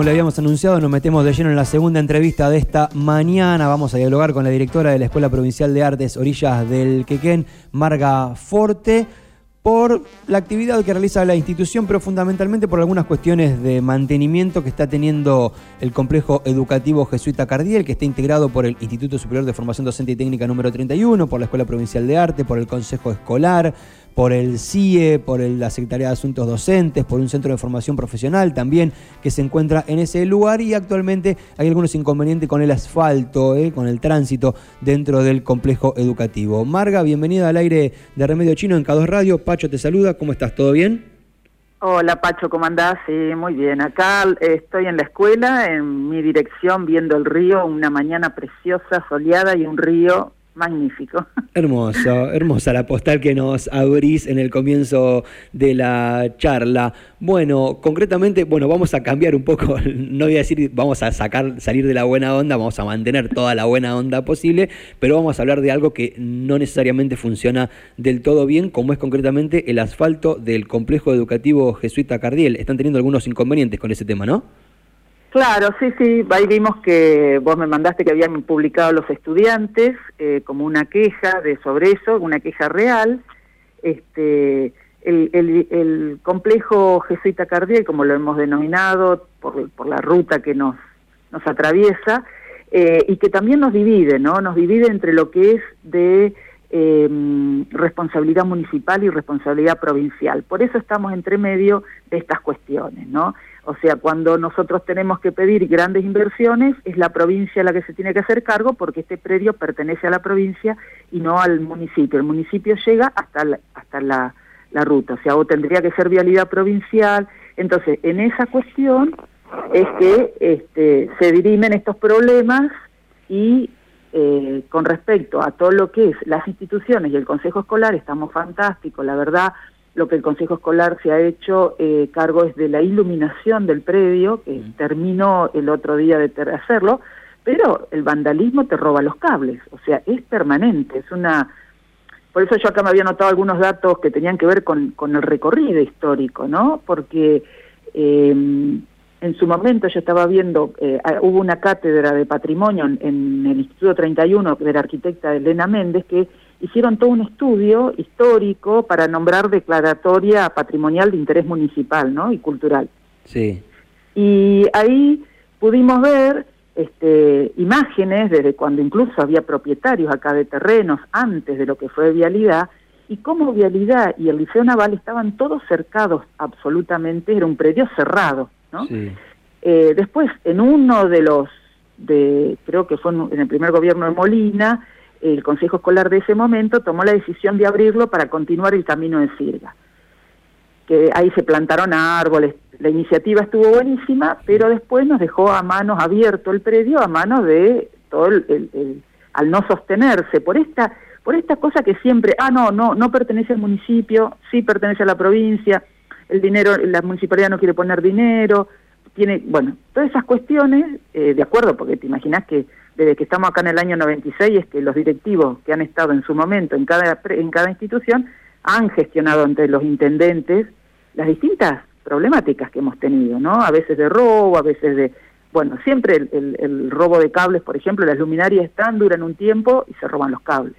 como le habíamos anunciado, nos metemos de lleno en la segunda entrevista de esta mañana. Vamos a dialogar con la directora de la Escuela Provincial de Artes Orillas del Quequén, Marga Forte, por la actividad que realiza la institución, pero fundamentalmente por algunas cuestiones de mantenimiento que está teniendo el complejo educativo jesuita Cardiel, que está integrado por el Instituto Superior de Formación Docente y Técnica número 31, por la Escuela Provincial de Arte, por el Consejo Escolar, por el CIE, por la Secretaría de Asuntos Docentes, por un centro de formación profesional también que se encuentra en ese lugar y actualmente hay algunos inconvenientes con el asfalto, eh, con el tránsito dentro del complejo educativo. Marga, bienvenida al aire de Remedio Chino en K2 Radio. Pacho te saluda, ¿cómo estás? ¿Todo bien? Hola Pacho, ¿cómo andás? Sí, muy bien. Acá estoy en la escuela, en mi dirección, viendo el río, una mañana preciosa, soleada y un río magnífico. Hermoso, hermosa la postal que nos abrís en el comienzo de la charla. Bueno, concretamente, bueno, vamos a cambiar un poco, no voy a decir vamos a sacar, salir de la buena onda, vamos a mantener toda la buena onda posible, pero vamos a hablar de algo que no necesariamente funciona del todo bien, como es concretamente el asfalto del complejo educativo jesuita Cardiel. Están teniendo algunos inconvenientes con ese tema, ¿no? Claro, sí, sí, ahí vimos que vos me mandaste que habían publicado los estudiantes eh, como una queja de sobre eso, una queja real. Este, el, complejo jesuita cardial, como lo hemos denominado, por, la ruta que nos, nos atraviesa, eh, y que también nos divide, ¿no? Nos divide entre lo que es de eh, responsabilidad municipal y responsabilidad provincial. Por eso estamos entre medio de estas cuestiones, ¿no? O sea, cuando nosotros tenemos que pedir grandes inversiones, es la provincia la que se tiene que hacer cargo porque este predio pertenece a la provincia y no al municipio. El municipio llega hasta la, hasta la, la ruta, o sea, o tendría que ser vialidad provincial. Entonces, en esa cuestión es que este, se dirimen estos problemas y eh, con respecto a todo lo que es las instituciones y el Consejo Escolar, estamos fantásticos, la verdad, lo que el Consejo Escolar se ha hecho eh, cargo es de la iluminación del predio, que terminó el otro día de hacerlo, pero el vandalismo te roba los cables, o sea, es permanente, es una... Por eso yo acá me había notado algunos datos que tenían que ver con, con el recorrido histórico, ¿no? Porque eh, en su momento yo estaba viendo, eh, hubo una cátedra de patrimonio en, en, el Instituto 31 de la arquitecta Elena Méndez que hicieron todo un estudio histórico para nombrar declaratoria patrimonial de interés municipal ¿no? y cultural. Sí. Y ahí pudimos ver este, imágenes desde cuando incluso había propietarios acá de terrenos antes de lo que fue vialidad y cómo vialidad y el Liceo Naval estaban todos cercados absolutamente, era un predio cerrado. ¿no? Sí. Eh, después, en uno de los, de creo que fue en el primer gobierno de Molina, el Consejo Escolar de ese momento tomó la decisión de abrirlo para continuar el camino de Sirga. Que ahí se plantaron árboles, la iniciativa estuvo buenísima, pero después nos dejó a manos abierto el predio, a manos de todo el, el, al no sostenerse, por esta, por esta cosa que siempre, ah, no, no, no pertenece al municipio, sí pertenece a la provincia, el dinero, la municipalidad no quiere poner dinero, tiene, bueno, todas esas cuestiones, eh, de acuerdo, porque te imaginas que desde que estamos acá en el año 96 es que los directivos que han estado en su momento en cada, en cada institución han gestionado ante los intendentes las distintas problemáticas que hemos tenido, ¿no? A veces de robo, a veces de... Bueno, siempre el, el, el robo de cables, por ejemplo, las luminarias están, duran un tiempo y se roban los cables.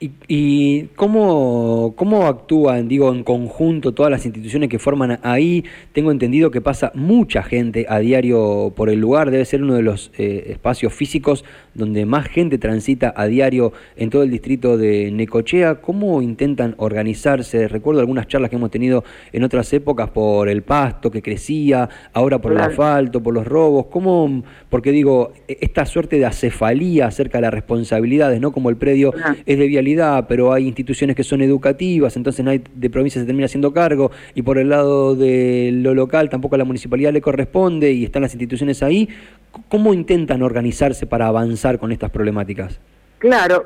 ¿Y, y cómo, cómo, actúan, digo, en conjunto todas las instituciones que forman ahí? Tengo entendido que pasa mucha gente a diario por el lugar, debe ser uno de los eh, espacios físicos donde más gente transita a diario en todo el distrito de Necochea. ¿Cómo intentan organizarse? Recuerdo algunas charlas que hemos tenido en otras épocas por el pasto que crecía, ahora por claro. el asfalto, por los robos. ¿Cómo? Porque digo, e, esta suerte de acefalía acerca de las responsabilidades, ¿no? Como el predio claro. es de pero hay instituciones que son educativas, entonces de provincia se termina haciendo cargo, y por el lado de lo local tampoco a la municipalidad le corresponde y están las instituciones ahí. ¿Cómo intentan organizarse para avanzar con estas problemáticas? Claro,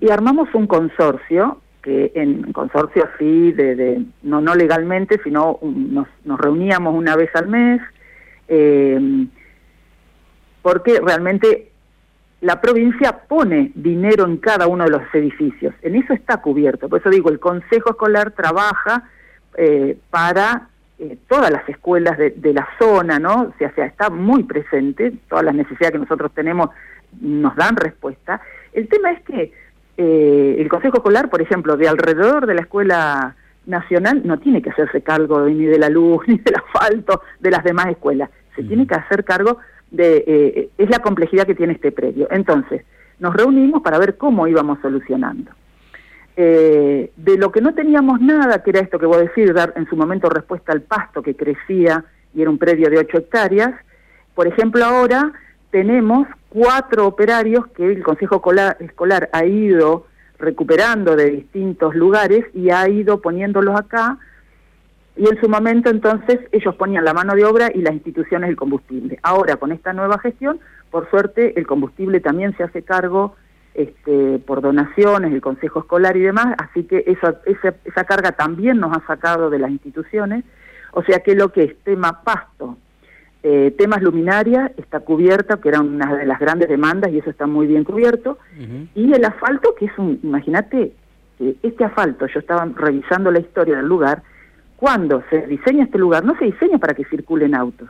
y armamos un consorcio, que en consorcio sí, de, no, no legalmente, sino nos, reuníamos una vez al mes, eh, porque realmente la provincia pone dinero en cada uno de los edificios, en eso está cubierto, por eso digo, el Consejo Escolar trabaja eh, para eh, todas las escuelas de, la zona, ¿no? O sea, está muy presente, todas las necesidades que nosotros tenemos nos dan respuesta. El tema es que eh, el Consejo Escolar, por ejemplo, de alrededor de la escuela nacional, no tiene que hacerse cargo ni de la luz, ni del asfalto, de las demás escuelas. Se tiene que hacer cargo de... Eh, es la complejidad que tiene este predio. Entonces, nos reunimos para ver cómo íbamos solucionando. Eh, de lo que no teníamos nada, que era esto que voy a decir, dar en su momento respuesta al pasto que crecía y era un predio de 8 hectáreas, por ejemplo ahora tenemos cuatro operarios que el Consejo Escolar ha ido recuperando de distintos lugares y ha ido poniéndolos acá y en su momento entonces ellos ponían la mano de obra y las instituciones el combustible. Ahora con esta nueva gestión, por suerte el combustible también se hace cargo este, por donaciones, el Consejo Escolar y demás, así que esa, esa, carga también nos ha sacado de las instituciones, o sea que lo que es tema pasto, eh, temas luminaria está cubierta, que era una de las grandes demandas y eso está muy bien cubierto, y el asfalto, que es un, imagínate, este asfalto, yo estaba revisando la historia del lugar, cuando se diseña este lugar, no se diseña para que circulen autos,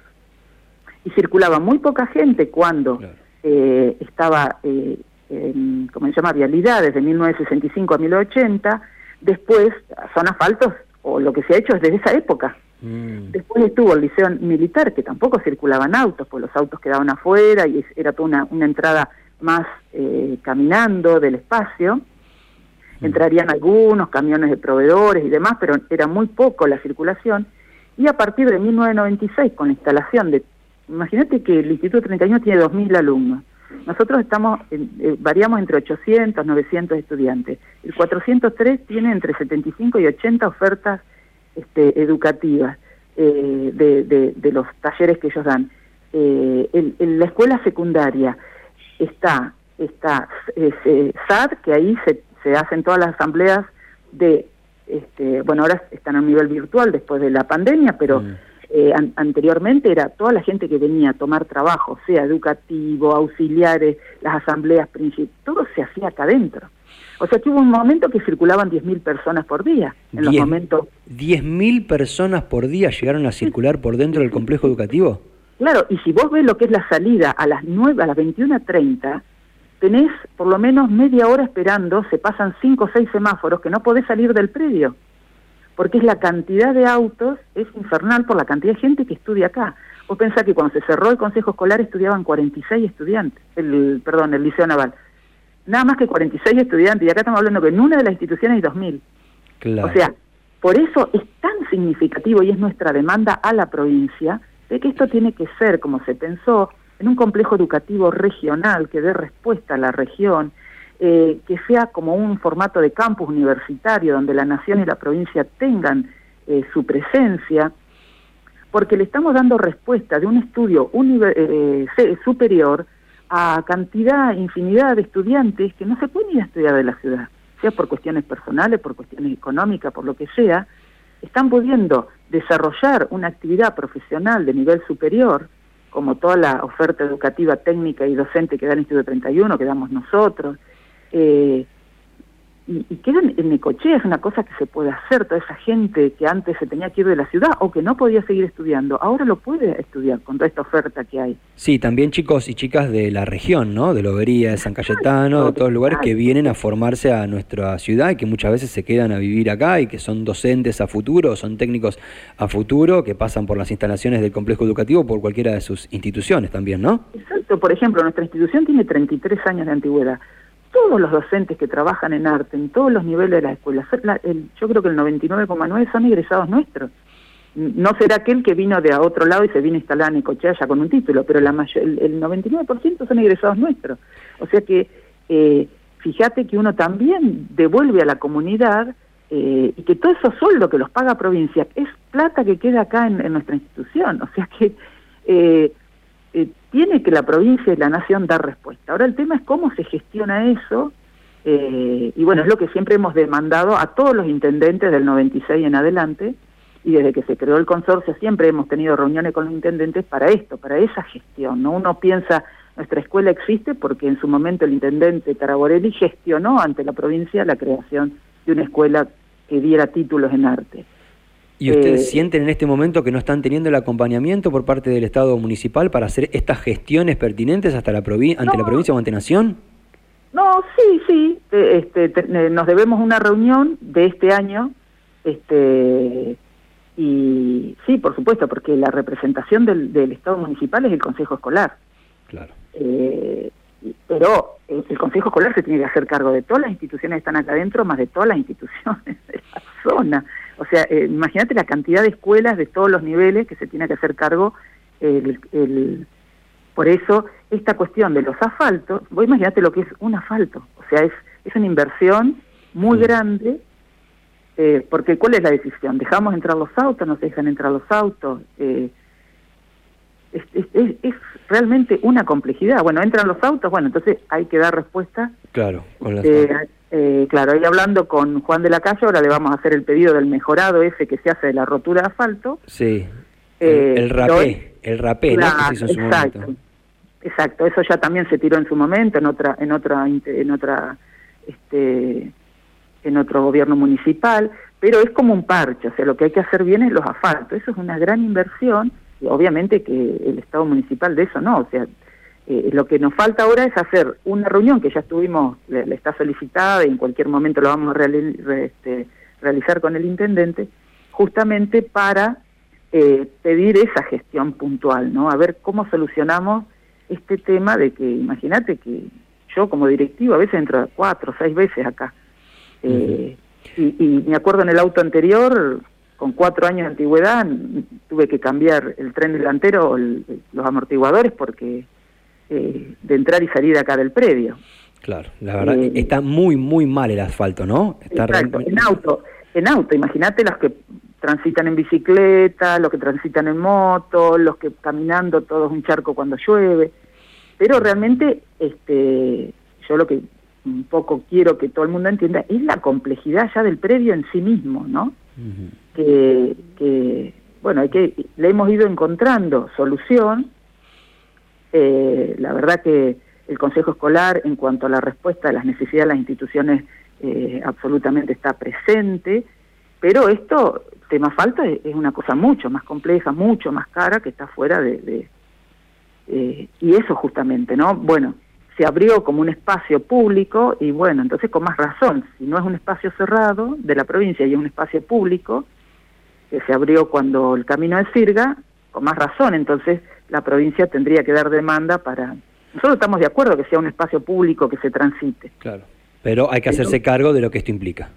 y circulaba muy poca gente cuando eh, estaba eh, como se llama, vialidades de 1965 a 1980, después son asfaltos, o lo que se ha hecho es desde esa época. Mm. Después estuvo el liceo militar, que tampoco circulaban autos, pues los autos quedaban afuera y era toda una, una entrada más eh, caminando del espacio. Mm. Entrarían algunos camiones de proveedores y demás, pero era muy poco la circulación. Y a partir de 1996, con la instalación de, imagínate que el Instituto 31 tiene 2.000 alumnos, nosotros estamos, eh, variamos entre 800, 900 estudiantes. El 403 tiene entre 75 y 80 ofertas este, educativas eh, de, los talleres que ellos dan. Eh, en, la escuela secundaria está, está SAD, que ahí se, se hacen todas las asambleas de, este, bueno, ahora están a nivel virtual después de la pandemia, pero... Mm. Eh, anteriormente era toda la gente que venía a tomar trabajo, sea educativo, auxiliares, las asambleas principales, todo se hacía acá adentro. O sea que hubo un momento que circulaban 10.000 personas por día. En los momentos. ¿10.000 personas por día llegaron a circular por dentro del complejo educativo? Claro, y si vos ves lo que es la salida a las 9, a las 21.30, tenés por lo menos media hora esperando, se pasan 5 o 6 semáforos que no podés salir del predio porque es la cantidad de autos, es infernal por la cantidad de gente que estudia acá. Vos pensás que cuando se cerró el Consejo Escolar estudiaban 46 estudiantes, el perdón, el Liceo Naval. Nada más que 46 estudiantes, y acá estamos hablando que en una de las instituciones hay 2.000. Claro. O sea, por eso es tan significativo y es nuestra demanda a la provincia de que esto tiene que ser, como se pensó, en un complejo educativo regional que dé respuesta a la región, eh, que sea como un formato de campus universitario donde la nación y la provincia tengan eh, su presencia, porque le estamos dando respuesta de un estudio eh, superior a cantidad, infinidad de estudiantes que no se pueden ir a estudiar de la ciudad, sea por cuestiones personales, por cuestiones económicas, por lo que sea, están pudiendo desarrollar una actividad profesional de nivel superior, como toda la oferta educativa técnica y docente que da el Instituto 31, que damos nosotros, eh, y, y quedan en Necochea, es una cosa que se puede hacer, toda esa gente que antes se tenía que ir de la ciudad o que no podía seguir estudiando, ahora lo puede estudiar con toda esta oferta que hay. Sí, también chicos y chicas de la región, ¿no? De Lobería, de San Cayetano, de todos los lugares que vienen a formarse a nuestra ciudad y que muchas veces se quedan a vivir acá y que son docentes a futuro, son técnicos a futuro, que pasan por las instalaciones del complejo educativo por cualquiera de sus instituciones también, ¿no? Exacto, por ejemplo, nuestra institución tiene 33 años de antigüedad todos los docentes que trabajan en arte, en todos los niveles de la escuela, yo creo que el 99,9 son egresados nuestros. No será aquel que vino de a otro lado y se vino a instalar en Ecochea ya con un título, pero la el, el 99% son egresados nuestros. O sea que eh, fíjate que uno también devuelve a la comunidad eh, y que todo esos sueldo que los paga provincia es plata que queda acá en, nuestra institución. O sea que eh, eh, tiene que la provincia y la nación dar respuesta. Ahora el tema es cómo se gestiona eso, eh, y bueno, es lo que siempre hemos demandado a todos los intendentes del 96 en adelante, y desde que se creó el consorcio siempre hemos tenido reuniones con los intendentes para esto, para esa gestión. ¿no? Uno piensa, nuestra escuela existe porque en su momento el intendente Taraborelli gestionó ante la provincia la creación de una escuela que diera títulos en arte. ¿Y ustedes eh, sienten en este momento que no están teniendo el acompañamiento por parte del Estado municipal para hacer estas gestiones pertinentes hasta la ante la provincia o ante Nación? No, sí, sí. Este, nos debemos una reunión de este año. Este, y sí, por supuesto, porque la representación del, Estado municipal es el Consejo Escolar. Claro. Eh, pero el, Consejo Escolar se tiene que hacer cargo de todas las instituciones que están acá adentro, más de todas las instituciones de la zona. O sea, eh, imagínate la cantidad de escuelas de todos los niveles que se tiene que hacer cargo el, por eso esta cuestión de los asfaltos, vos imagínate lo que es un asfalto, o sea, es, es una inversión muy grande, eh, porque ¿cuál es la decisión? ¿Dejamos entrar los autos? ¿No se dejan entrar los autos? Eh, es, es, realmente una complejidad. Bueno, entran los autos, bueno, entonces hay que dar respuesta. Claro, con eh, claro, ahí hablando con Juan de la Calle, ahora le vamos a hacer el pedido del mejorado ese que se hace de la rotura de asfalto. Sí, eh, el, rapé, el rapé, ¿no? exacto, exacto, eso ya también se tiró en su momento, en otra, en otra, en otra, este, en otro gobierno municipal, pero es como un parche, o sea, lo que hay que hacer bien es los asfaltos, eso es una gran inversión, y obviamente que el Estado municipal de eso no, o sea, eh, lo que nos falta ahora es hacer una reunión que ya estuvimos, le, está solicitada y en cualquier momento lo vamos a este, realizar con el intendente, justamente para eh, pedir esa gestión puntual, ¿no? A ver cómo solucionamos este tema de que, imagínate que yo como directivo a veces entro cuatro o seis veces acá. Eh, y, me acuerdo en el auto anterior, con cuatro años de antigüedad, tuve que cambiar el tren delantero, los amortiguadores, porque eh, de entrar y salir acá del predio. Claro, la verdad, eh, está muy, muy mal el asfalto, ¿no? Está exacto, en auto, en auto, imagínate los que transitan en bicicleta, los que transitan en moto, los que caminando todo es un charco cuando llueve, pero realmente este yo lo que un poco quiero que todo el mundo entienda es la complejidad ya del predio en sí mismo, ¿no? que, que, bueno, hay que, le hemos ido encontrando solución, eh, la verdad que el Consejo Escolar, en cuanto a la respuesta a las necesidades de las instituciones, eh, absolutamente está presente, pero esto, tema falta, es, una cosa mucho más compleja, mucho más cara, que está fuera de... Eh, y eso justamente, ¿no? Bueno, se abrió como un espacio público y bueno, entonces con más razón, si no es un espacio cerrado de la provincia y es un espacio público, que se abrió cuando el camino de Sirga, con más razón, entonces la provincia tendría que dar demanda para nosotros estamos de acuerdo que sea un espacio público que se transite. Claro, pero hay que hacerse cargo de lo que esto implica.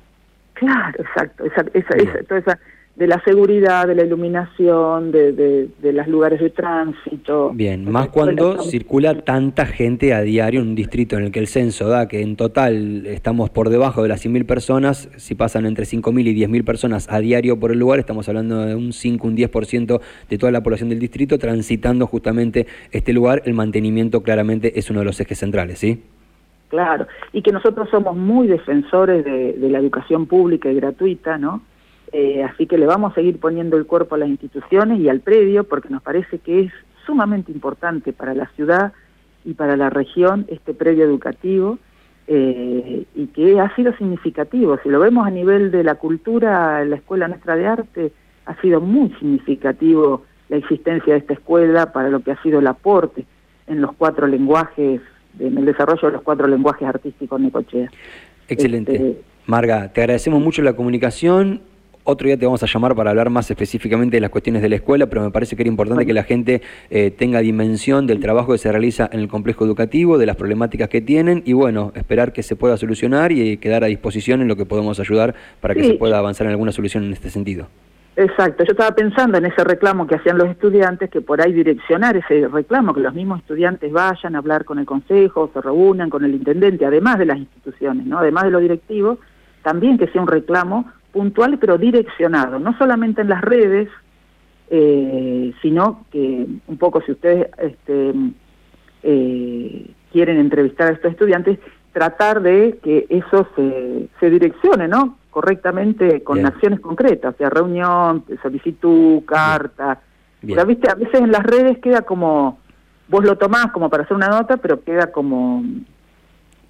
Claro, exacto, esa, esa, toda esa de la seguridad, de la iluminación, de, de, de los lugares de tránsito. Bien, más cuando circula tanta gente a diario en un distrito en el que el censo da que en total estamos por debajo de las 100.000 personas, si pasan entre 5.000 y 10.000 personas a diario por el lugar, estamos hablando de un 5, un 10% de toda la población del distrito transitando justamente este lugar, el mantenimiento claramente es uno de los ejes centrales, ¿sí? Claro, y que nosotros somos muy defensores de, de la educación pública y gratuita, ¿no? Eh, así que le vamos a seguir poniendo el cuerpo a las instituciones y al predio porque nos parece que es sumamente importante para la ciudad y para la región este predio educativo eh, y que ha sido significativo. Si lo vemos a nivel de la cultura, la Escuela Nuestra de Arte ha sido muy significativo la existencia de esta escuela para lo que ha sido el aporte en los cuatro lenguajes, en el desarrollo de los cuatro lenguajes artísticos necochea. Excelente. Este, Marga, te agradecemos mucho la comunicación otro día te vamos a llamar para hablar más específicamente de las cuestiones de la escuela, pero me parece que era importante que la gente eh, tenga dimensión del trabajo que se realiza en el complejo educativo, de las problemáticas que tienen y bueno, esperar que se pueda solucionar y quedar a disposición en lo que podemos ayudar para que se pueda avanzar en alguna solución en este sentido. Exacto, yo estaba pensando en ese reclamo que hacían los estudiantes, que por ahí direccionar ese reclamo, que los mismos estudiantes vayan a hablar con el consejo, se reúnan con el intendente, además de las instituciones, ¿no? además de los directivos, también que sea un reclamo puntual pero direccionado, no solamente en las redes, eh, sino que un poco si ustedes este, eh, quieren entrevistar a estos estudiantes, tratar de que eso se, se direccione, ¿no? Correctamente con acciones concretas, o sea, reunión, solicitud, carta. Pero, viste, a veces en las redes queda como, vos lo tomás como para hacer una nota, pero queda como,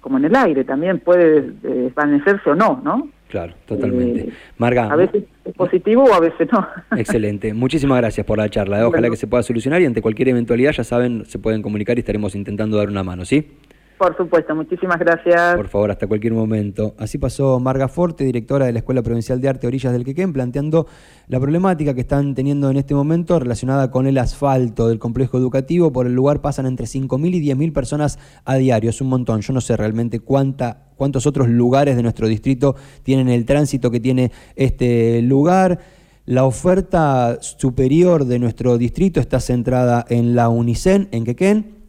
como en el aire, también puede desvanecerse o no, ¿no? Claro, totalmente. Eh, Marga. A veces es positivo o a veces no. Excelente. Muchísimas gracias por la charla. ¿eh? Ojalá que se pueda solucionar y ante cualquier eventualidad, ya saben, se pueden comunicar y estaremos intentando dar una mano, ¿sí? Por supuesto, muchísimas gracias. Por favor, hasta cualquier momento. Así pasó Marga Forte, directora de la Escuela Provincial de Arte Orillas del Quequén, planteando la problemática que están teniendo en este momento relacionada con el asfalto del complejo educativo. Por el lugar pasan entre 5.000 y 10.000 personas a diario. Es un montón. Yo no sé realmente cuánta, cuántos otros lugares de nuestro distrito tienen el tránsito que tiene este lugar. La oferta superior de nuestro distrito está centrada en la UNICEN, en Quequén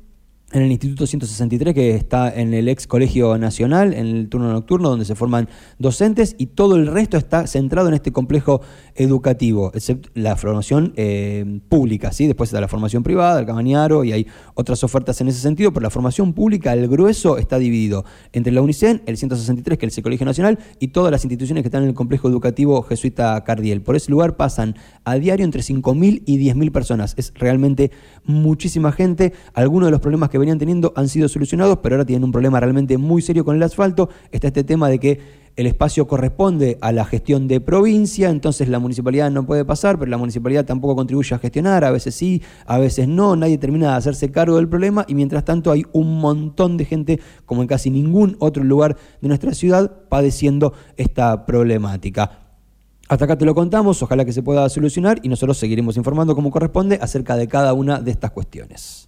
en el Instituto 163, que está en el ex Colegio Nacional, en el turno nocturno, donde se forman docentes, y todo el resto está centrado en este complejo educativo, excepto la formación eh, pública, ¿sí? Después está la formación privada, el Cabañaro, y hay otras ofertas en ese sentido, pero la formación pública, el grueso, está dividido entre la UNICEN, el 163, que es el Colegio Nacional, y todas las instituciones que están en el complejo educativo jesuita Cardiel. Por ese lugar pasan a diario entre 5.000 y 10.000 personas. Es realmente muchísima gente. Algunos de los problemas que venían teniendo han sido solucionados, pero ahora tienen un problema realmente muy serio con el asfalto. Está este tema de que el espacio corresponde a la gestión de provincia, entonces la municipalidad no puede pasar, pero la municipalidad tampoco contribuye a gestionar, a veces sí, a veces no, nadie termina de hacerse cargo del problema y mientras tanto hay un montón de gente, como en casi ningún otro lugar de nuestra ciudad, padeciendo esta problemática. Hasta acá te lo contamos, ojalá que se pueda solucionar y nosotros seguiremos informando como corresponde acerca de cada una de estas cuestiones.